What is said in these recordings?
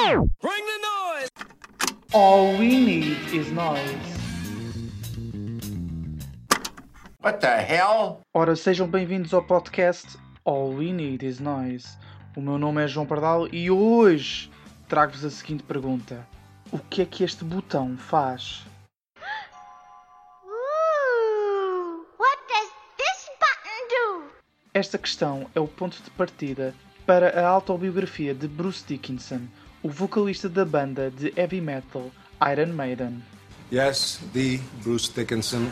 Bring the noise! All we need is noise. What the hell? Ora, sejam bem-vindos ao podcast All We Need Is Noise. O meu nome é João Pardal e hoje trago-vos a seguinte pergunta: O que é que este botão faz? Ooh, what does this button do? Esta questão é o ponto de partida para a autobiografia de Bruce Dickinson, o vocalista da banda de heavy metal Iron Maiden. Yes, the Bruce Dickinson.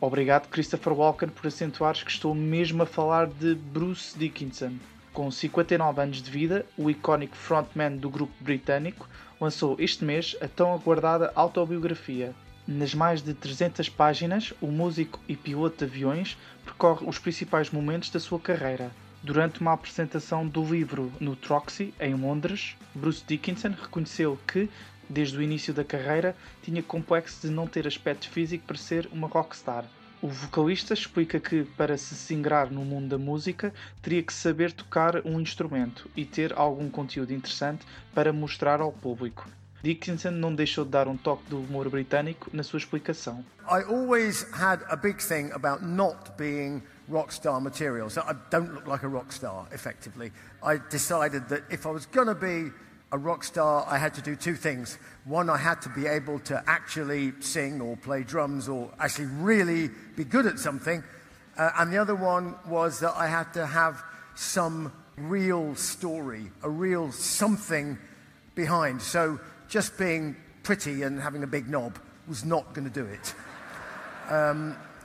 Obrigado, Christopher Walken, por acentuares que estou mesmo a falar de Bruce Dickinson. Com 59 anos de vida, o icónico frontman do grupo britânico lançou este mês a tão aguardada autobiografia. Nas mais de 300 páginas, o músico e piloto de aviões percorre os principais momentos da sua carreira. Durante uma apresentação do livro no Troxy, em Londres, Bruce Dickinson reconheceu que, desde o início da carreira, tinha complexo de não ter aspecto físico para ser uma rockstar. O vocalista explica que, para se singrar no mundo da música, teria que saber tocar um instrumento e ter algum conteúdo interessante para mostrar ao público. Dickinson não deixou de dar um toque do humor britânico na sua explicação. I always had a big thing about not being rock star material. So I don't look like a rock star, effectively. I decided that if I was going to be a rock star, I had to do two things. One, I had to be able to actually sing or play drums or actually really be good at something. Uh, and the other one was that I had to have some real story, a real something behind. So just being pretty and having a big knob was not going to do it.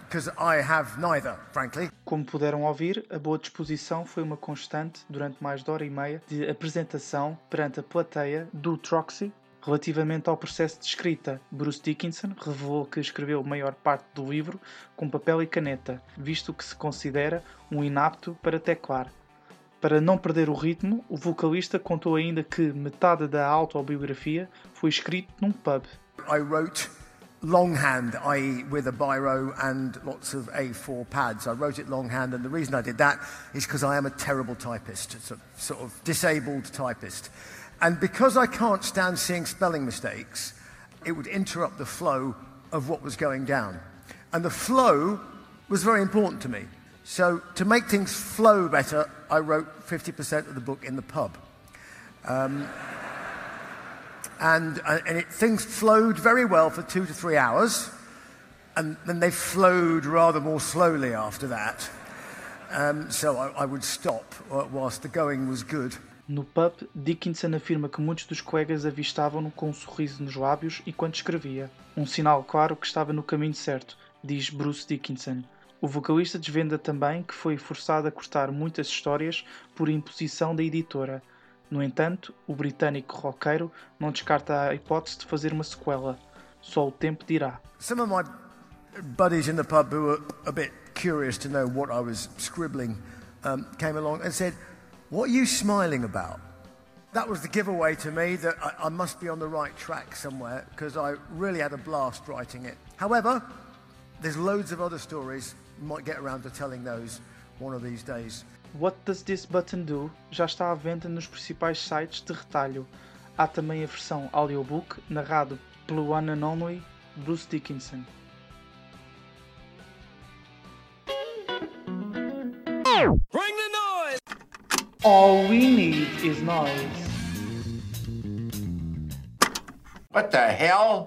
Because I have neither, frankly. Como puderam ouvir, a boa disposição foi uma constante durante mais de hora e meia de apresentação perante a plateia do Troxy. Relativamente ao processo de escrita, Bruce Dickinson revelou que escreveu a maior parte do livro com papel e caneta, visto que se considera um inapto para teclar. Para não perder o ritmo, o vocalista contou ainda que metade da autobiografia foi escrito num pub. I wrote longhand, i.e., with a biro and lots of A4 pads. I wrote it longhand, and the reason I did that is because I am a terrible typist, a sort of disabled typist. And because I can't stand seeing spelling mistakes, it would interrupt the flow of what was going down. And the flow was very important to me. So, to make things flow better, I wrote 50% of the book in the pub. and, uh, and it, things flowed very well for two to three hours, and then they flowed rather more slowly after that. Um, so I, I would stop uh, whilst the going was good. No pub, Dickinson afirma que muitos dos colegas avistavam-no com um sorriso nos lábios e enquanto escrevia. Um sinal claro que estava no caminho certo, diz Bruce Dickinson. O vocalista desvenda também que foi forçado a cortar muitas histórias por imposição da editora. No entanto, o britânico roqueiro não descarta a hipótese de fazer uma sequela. Só o tempo dirá. Some of my buddies in the pub who were a bit curious to know what I was scribbling um, came along and said, What are you smiling about? That was the giveaway to me that I, I must be on the right track somewhere because I really had a blast writing it. However, there's loads of other stories. Might get around to telling those one of these days. What Does This Button Do já está à venda nos principais sites de retalho. Há também a versão audiobook narrado pelo one and only Bruce Dickinson. Bring the noise! All we need is noise. What the hell?